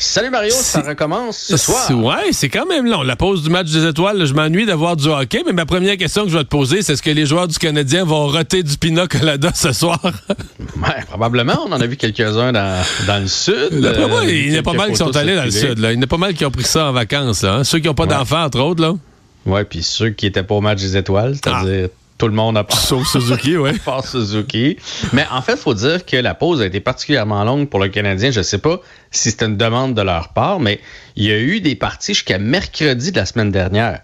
Salut Mario, ça recommence ce soir. Ouais, c'est quand même long. La pause du match des étoiles, je m'ennuie d'avoir du hockey, mais ma première question que je vais te poser, c'est est-ce que les joueurs du Canadien vont roter du Pina Colada ce soir? ouais, probablement. On en a vu quelques-uns dans, dans, le sud. D'après moi, il y en a pas mal qui sont allés dans le sud. Là. Il y en a pas mal qui ont pris ça en vacances. Là, hein. Ceux qui n'ont pas ouais. d'enfants, entre autres. Là. Ouais, puis ceux qui étaient pas au match des étoiles, c'est-à-dire tout le monde a part. Sauf Suzuki, oui. part Suzuki. Mais en fait, il faut dire que la pause a été particulièrement longue pour le Canadien. Je ne sais pas si c'était une demande de leur part, mais il y a eu des parties jusqu'à mercredi de la semaine dernière.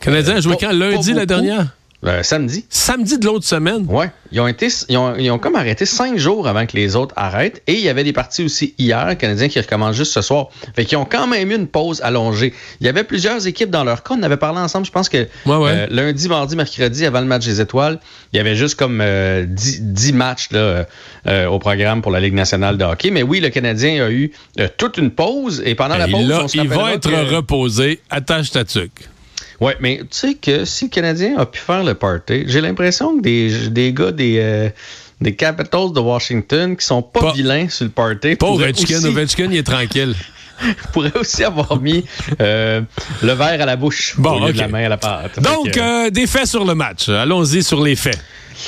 Le Canadien a joué quand? Lundi la dernière? Euh, samedi. Samedi de l'autre semaine? Oui. Ils ont, été, ils, ont, ils ont comme arrêté cinq jours avant que les autres arrêtent. Et il y avait des parties aussi hier, le Canadien qui recommence juste ce soir. Fait qu'ils ont quand même eu une pause allongée. Il y avait plusieurs équipes dans leur cas. On avait parlé ensemble, je pense que ouais, ouais. Euh, lundi, mardi, mercredi, avant le match des étoiles, il y avait juste comme euh, 10, 10, matchs là, euh, au programme pour la Ligue nationale de hockey. Mais oui, le Canadien a eu toute une pause. Et pendant Et la pause, là, on se il va être que... reposé. Attache ta tuque. Oui, mais tu sais que si le Canadien a pu faire le party, j'ai l'impression que des, des gars des, euh, des Capitals de Washington qui sont pas, Pas- vilains sur le party Pas Ovechkin. Ovechkin, il est tranquille. pourraient aussi avoir mis euh, le verre à la bouche Bon, au lieu de la main à la pâte. Donc, que, euh, des faits sur le match. Allons-y sur les faits.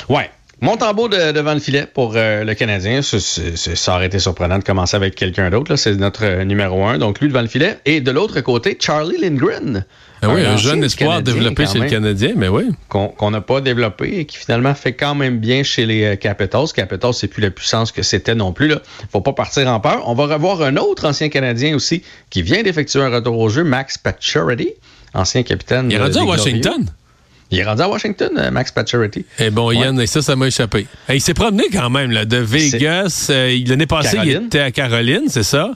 ouais. Montembeau de, devant le filet pour euh, le Canadien. Ça, aurait été surprenant de commencer avec quelqu'un d'autre. C'est notre euh, numéro un. Donc, lui devant le filet. Et de l'autre côté, Charlie Lindgren. Ah oui, un jeune espoir développé chez le. Canadien, mais oui. qu'on n'a pas développé et qui finalement fait quand même bien chez les euh, Capitals. Capitals, c'est plus la puissance que c'était non plus. Là. Faut pas partir en peur. On va revoir un autre ancien Canadien aussi qui vient d'effectuer un retour au jeu, Max Pacioretty, ancien capitaine. Il est rendu à Washington. Glorieux. Il est rendu à Washington, euh, Max Pacioretty. Eh bon, Ouais. Yann, et ça, ça m'a échappé. Il s'est promené quand même là, de Vegas. Euh, L'année passée, Caroline. il était à Caroline, c'est ça?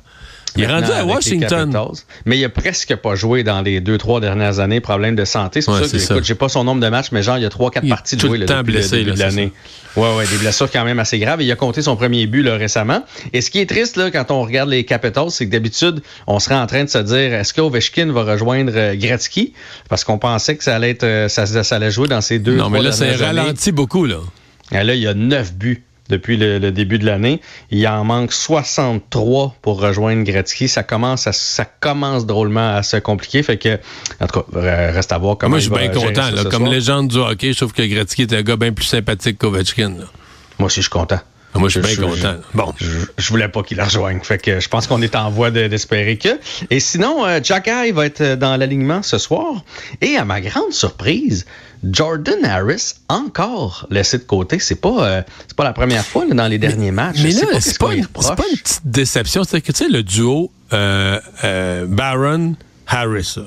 Il est rendu à Washington. Mais il a presque pas joué dans les deux, trois dernières années. Problème de santé. C'est pour Ouais, ça que, c'est ça. écoute, j'ai pas son nombre de matchs, mais genre, il y a trois, quatre parties jouer le là, temps depuis blessé, le début là, de l'année. Ouais, ouais, des blessures quand même assez graves. Et il a compté son premier but là, récemment. Et ce qui est triste là, quand on regarde les Capitals, c'est que d'habitude, on serait en train de se dire est-ce qu'Ovechkin va rejoindre euh, Gretzky? Parce qu'on pensait que ça allait être, euh, ça, ça allait jouer dans ces deux. Non, mais là, c'est ralenti beaucoup, là. Et là, il y a neuf buts depuis le, le début de l'année. Il en manque 63 pour rejoindre Gretzky. Ça commence, à, ça commence drôlement à se compliquer. Fait que, en tout cas, euh, reste à voir comment Moi, je suis bien content. là. Comme soir. légende du hockey, je trouve que Gretzky est un gars bien plus sympathique qu'Ovechkin. Moi aussi, je suis content. Ah, Moi, je suis bien content. Bon. Je, je voulais pas qu'il la rejoigne. Fait que je pense qu'on est en voie de- d'espérer que. Et sinon, euh, Jack Eye va être dans l'alignement ce soir. Et à ma grande surprise, Jordan Harris encore laissé de côté. C'est pas, euh, c'est pas la première fois là, dans les derniers matchs. Mais là, c'est pas, reproche. pas une petite déception. C'est que, tu sais, le duo euh, euh, Barron-Harris, là.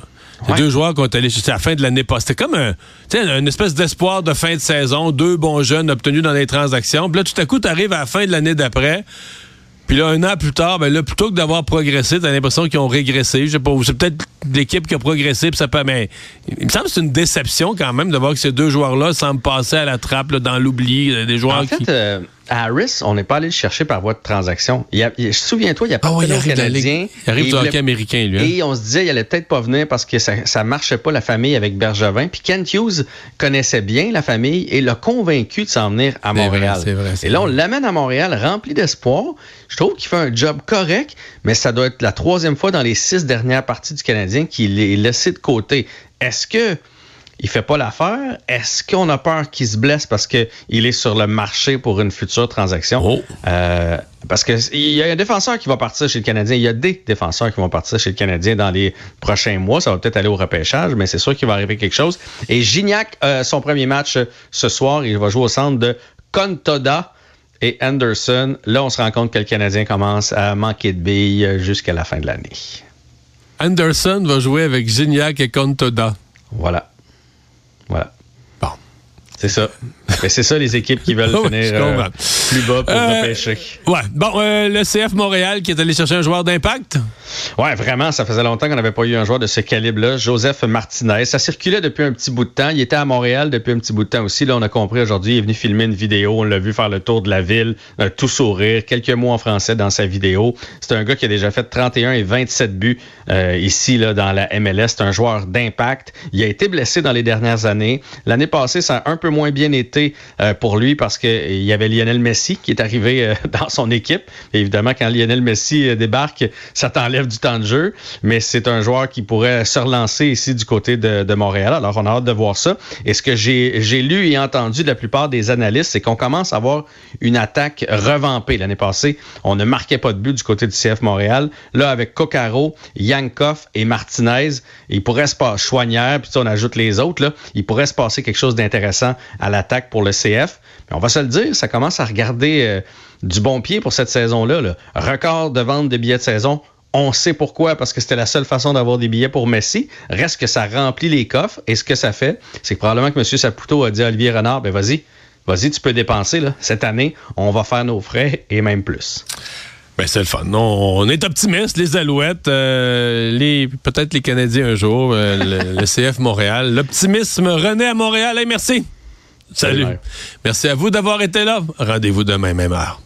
C'est Ouais. deux joueurs qui ont été allés jusqu'à la fin de l'année passée. C'était comme un, une espèce d'espoir de fin de saison. Deux bons jeunes obtenus dans les transactions. Puis là, tout à coup, tu arrives à la fin de l'année d'après. Puis là, un an plus tard, ben là, plutôt que d'avoir progressé, t'as l'impression qu'ils ont régressé. Je sais pas, c'est peut-être l'équipe qui a progressé, puis ça peut, mais il me semble que c'est une déception quand même de voir que ces deux joueurs-là semblent passer à la trappe, là, dans l'oubli, euh, des joueurs En fait, qui... euh, Harris, on n'est pas allé le chercher par voie de transaction. Il y a- il- Souviens-toi, il y a pas Ah de la Canadien. Il arrive du hockey américain, lui. hein. Et on se disait, il allait peut-être pas venir parce que ça, ça marchait pas la famille avec Bergevin. Puis Kent Hughes connaissait bien la famille et l'a convaincu de s'en venir à C'est vrai, Montréal. c'est vrai, c'est et là, on l'amène à Montréal rempli d'espoir. Je trouve qu'il fait un job correct, mais ça doit être la troisième fois dans les six dernières parties du Canadien qu'il est laissé de côté. Est-ce que il fait pas l'affaire? Est-ce qu'on a peur qu'il se blesse parce qu'il est sur le marché pour une future transaction? Oh. Euh, parce que il y a un défenseur qui va partir chez le Canadien. Il y a des défenseurs qui vont partir chez le Canadien dans les prochains mois. Ça va peut-être aller au repêchage, mais c'est sûr qu'il va arriver quelque chose. Et Gignac, euh, son premier match euh, ce soir, il va jouer au centre de Contoda et Anderson. Là, on se rend compte que le Canadien commence à manquer de billes jusqu'à la fin de l'année. Anderson va jouer avec Gignac et Contoda. Voilà. Voilà. Bon. C'est ça. Mais c'est ça, les équipes qui veulent finir euh, plus bas pour euh, repêcher. Ouais. Bon, euh, le CF Montréal qui est allé chercher un joueur d'impact. Ouais, vraiment, ça faisait longtemps qu'on n'avait pas eu un joueur de ce calibre-là. Joseph Martinez. Ça circulait depuis un petit bout de temps. Il était à Montréal depuis un petit bout de temps aussi. Là, on a compris aujourd'hui, il est venu filmer une vidéo. On l'a vu faire le tour de la ville, tout sourire, quelques mots en français dans sa vidéo. C'est un gars qui a déjà fait 31 et 27 buts ici là, dans la MLS. C'est un joueur d'impact. Il a été blessé dans les dernières années. L'année passée, ça a un peu moins bien été euh, pour lui parce qu'il y avait Lionel Messi qui est arrivé euh, dans son équipe. évidemment, quand Lionel Messi euh, débarque, ça t'enlève du temps de jeu, mais c'est un joueur qui pourrait se relancer ici du côté de, de Montréal. Alors, on a hâte de voir ça. Et ce que j'ai lu et entendu de la plupart des analystes, c'est qu'on commence à avoir une attaque revampée. L'année passée, on ne marquait pas de but du côté du CF Montréal. Là, avec Coccaro, Yankov et Martinez, il pourrait se passer Chouanière, puis on ajoute les autres, là, il pourrait se passer quelque chose d'intéressant à l'attaque pour le CF. On va se le dire, ça commence à regarder euh, du bon pied pour cette saison-là. Record de vente de billets de saison. On sait pourquoi, parce que c'était la seule façon d'avoir des billets pour Messi. Reste que ça remplit les coffres. Et ce que ça fait, c'est que probablement que M. Saputo a dit à Olivier Renard, ben vas-y, vas-y, tu peux dépenser. Cette année, on va faire nos frais et même plus. Ben, c'est le fun. on est optimiste, les Alouettes, euh, les peut-être les Canadiens un jour, euh, le, CF Montréal. L'optimisme renaît à Montréal. merci. Salut. Merci à vous d'avoir été là. Rendez-vous demain, même heure.